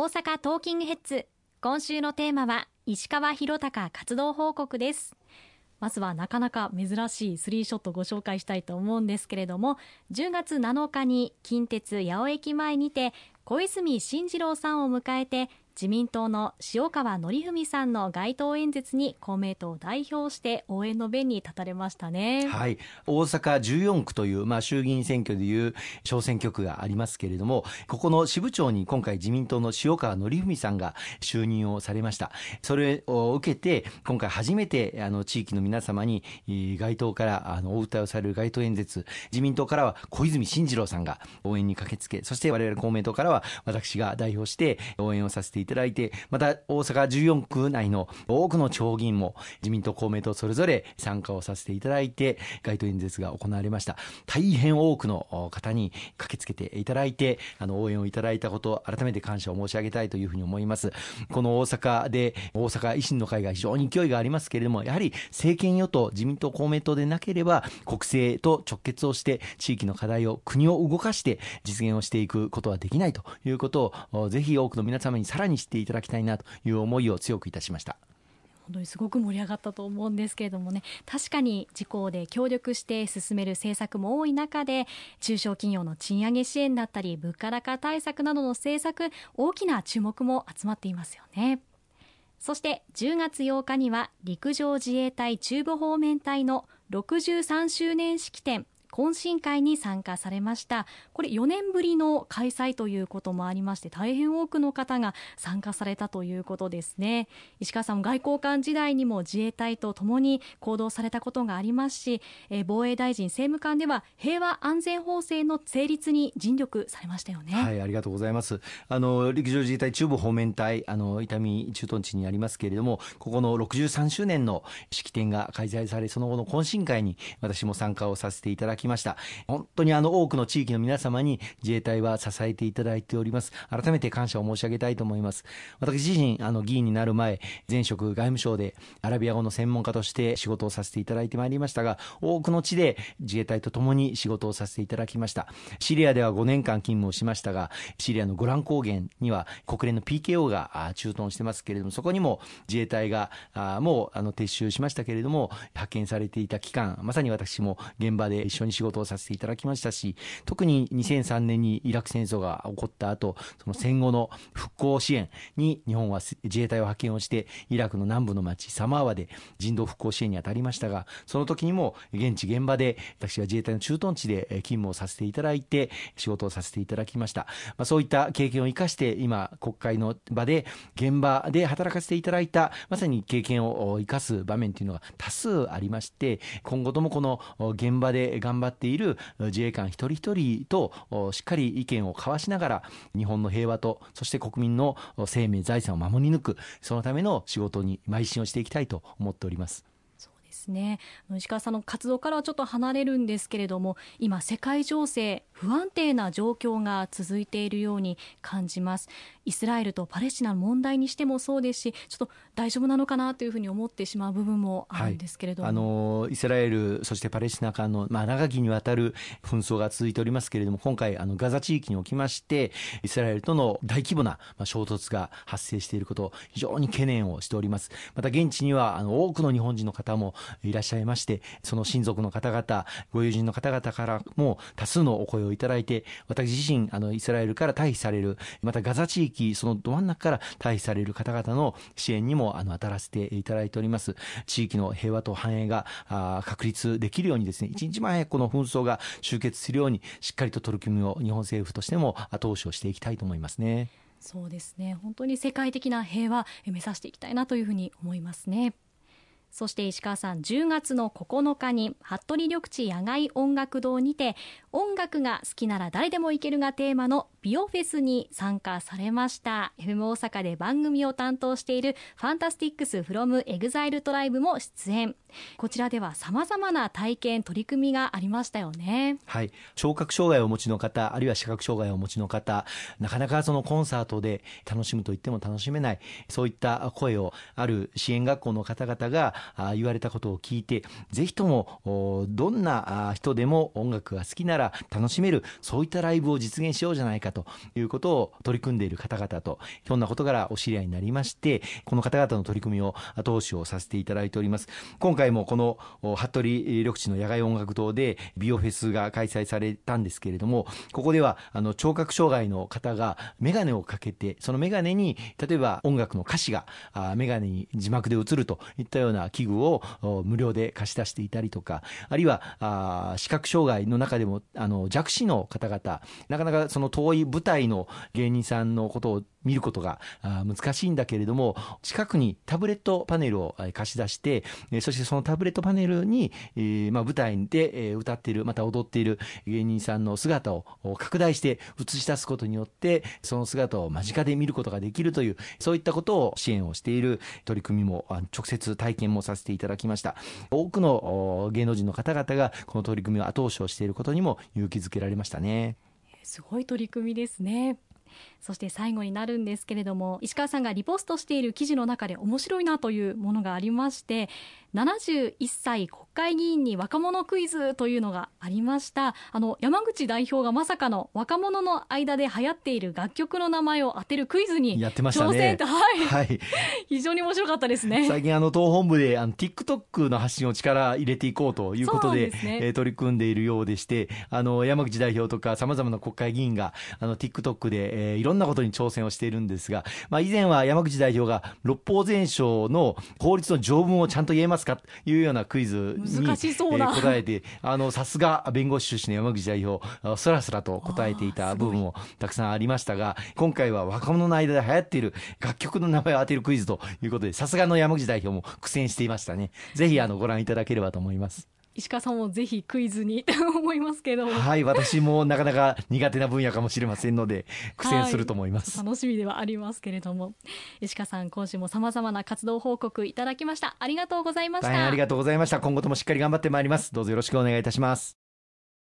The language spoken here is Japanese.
大阪トーキングヘッズ。今週のテーマは石川博隆活動報告です。まずはなかなか珍しいスリーショットご紹介したいと思うんですけれども10月7日に近鉄八尾駅前にて小泉進次郎さんを迎えて自民党の塩川紀文さんの街頭演説に公明党を代表して応援の弁に立たれましたね。はい。大阪14区という、まあ、衆議院選挙でいう小選挙区がありますけれども、ここの支部長に今回自民党の塩川紀文さんが就任をされました。それを受けて、今回初めて、あの、地域の皆様に、街頭から、あの、お歌をされる街頭演説、自民党からは小泉進次郎さんが応援に駆けつけ、そして我々公明党からは私が代表して応援をさせていただいて、また大阪14区内の多くの町議員も自民党、公明党それぞれ参加をさせていただいて、街頭演説が行われました。大変多くの方に駆けつけていただいて、あの、応援をいただいたこと、改めて感謝を申し上げたいというふうに思います。この大阪で、大阪維新の会が非常に勢いがありますけれども、やはり政権与党、自民党、公明党でなければ、国政と直結をして、地域の課題を、国を動かして実現をしていくことはできないということを、ぜひ多くの皆様にさらににしていただきたいなという思いを強くいたしました。本当にすごく盛り上がったと思うんですけれどもね。確かに自公で協力して進める政策も多い中で中小企業の賃上げ支援だったり物価高対策などの政策大きな注目も集まっていますよね。そして10月8日には陸上自衛隊中部方面隊の63周年式典。懇親会に参加されました。これ4年ぶりの開催ということもありまして大変多くの方が参加されたということですね。石川さん外交官時代にも自衛隊とともに行動されたことがありますし、え防衛大臣政務官では平和安全法制の成立に尽力されましたよね。はいありがとうございます。あの陸上自衛隊中部方面隊あの伊丹駐屯地にありますけれどもここの63周年の式典が開催されその後の懇親会に私も参加をさせていただきました。本当にあの多くの地域の皆様に自衛隊は支えていただいております。改めて感謝を申し上げたいと思います。私自身、あの議員になる前、前職外務省でアラビア語の専門家として仕事をさせていただいてまいりましたが、多くの地で自衛隊と共に仕事をさせていただきました。シリアでは5年間勤務をしましたが、シリアのゴラン高原には国連の PKO が駐屯してますけれども、そこにも自衛隊がもうあの撤収しましたけれども、派遣されていた期間、まさに私も現場で一緒に仕事をさせていただきましたし、特に2003年にイラク戦争が起こった後、その戦後の復興支援に日本は自衛隊を派遣をして、イラクの南部の町サマーワで人道復興支援に当たりましたが、その時にも現地現場で私は自衛隊の駐屯地で勤務をさせていただいて、仕事をさせていただきました。まあ、そういった経験を生かして、今、国会の場で現場で働かせていただいた、まさに経験を生かす場面というのが多数ありまして、今後ともこの現場で頑張頑張っている自衛官一人一人としっかり意見を交わしながら日本の平和とそして国民の生命財産を守り抜くそのための仕事に邁進をしていきたいと思っております。ですね。石川さんの活動からはちょっと離れるんですけれども今世界情勢不安定な状況が続いているように感じます。イスラエルとパレスチナの問題にしてもそうですしちょっと大丈夫なのかなというふうに思ってしまう部分もあるんですけれども、はい、あのイスラエルそしてパレスチナ間の、まあ、長きにわたる紛争が続いておりますけれども今回あのガザ地域におきましてイスラエルとの大規模な衝突が発生していることを非常に懸念をしております。また現地にはあの多くの日本人の方もいらっしゃいましてその親族の方々ご友人の方々からも多数のお声をいただいて私自身あのイスラエルから退避されるまたガザ地域そのど真ん中から退避される方々の支援にもあの当たらせていただいております地域の平和と繁栄があ確立できるようにですね一日も早くこの紛争が終結するようにしっかりと取り組みを日本政府としても後押しをしていきたいと思いますね。そうですね本当に世界的な平和目指していきたいなというふうに思いますね。そして石川さん10月の9日に服部緑地野外音楽堂にて音楽が好きなら誰でも行けるがテーマのビオフェスに参加されました。FM 大阪で番組を担当している FANTASTICS from EXILE TRIBE も出演。こちらでは様々な体験取り組みがありましたよね。はい。聴覚障害をお持ちの方あるいは視覚障害をお持ちの方なかなかそのコンサートで楽しむと言っても楽しめないそういった声をある支援学校の方々が言われたことを聞いて、ぜひともどんな人でも音楽が好きなら楽しめる、そういったライブを実現しようじゃないかということを取り組んでいる方々と、ひょんなことからお知り合いになりまして、この方々の取り組みを後押しをさせていただいております。今回もこの服部緑地の野外音楽堂でビオフェスが開催されたんですけれども、ここではあの聴覚障害の方がメガネをかけて、そのメガネに例えば音楽の歌詞がメガネに字幕で映るといったような器具を無料で貸し出していたりとか、あるいは視覚障害の中でもあの弱視の方々、なかなかその遠い舞台の芸人さんのことを見ることが難しいんだけれども、近くにタブレットパネルを貸し出して、そしてそのタブレットパネルに、まあ、舞台で歌っている、また踊っている芸人さんの姿を拡大して映し出すことによって、その姿を間近で見ることができるという、そういったことを支援をしている取り組みも、直接体験もさせていただきました。多くの芸能人の方々がこの取り組みを後押しをしていることにも勇気づけられましたね。すごい取り組みですね。そして最後になるんですけれども石川さんがリポストしている記事の中で面白いなというものがありまして71歳国会議員に若者クイズというのがありました。あの山口代表がまさかの若者の間で流行っている楽曲の名前を当てるクイズに挑戦と、はい、はい、非常に面白かったですね。最近あの党本部であの TikTok の発信を力入れていこうということでで、ね、えー、取り組んでいるようでしてあの山口代表とかさまざまな国会議員があの TikTok で、えー、いろんなことに挑戦をしているんですが、まあ、以前は山口代表が六法全書の法律の条文をちゃんと言えますかというようなクイズに、難しそうなえー、答えて、あの、さすが弁護士出身の山口代表、そらそらと答えていた部分もたくさんありましたが、今回は若者の間で流行っている楽曲の名前を当てるクイズということで、さすがの山口代表も苦戦していましたね。ぜひ、あの、ご覧いただければと思います。石川さんもぜひクイズに 思いますけど。はい私もなかなか苦手な分野かもしれませんので苦戦すると思います、はい、楽しみではありますけれども。石川さん今週もさまざまな活動報告いただきました。ありがとうございました。ありがとうございました。今後ともしっかり頑張ってまいります。どうぞよろしくお願いいたします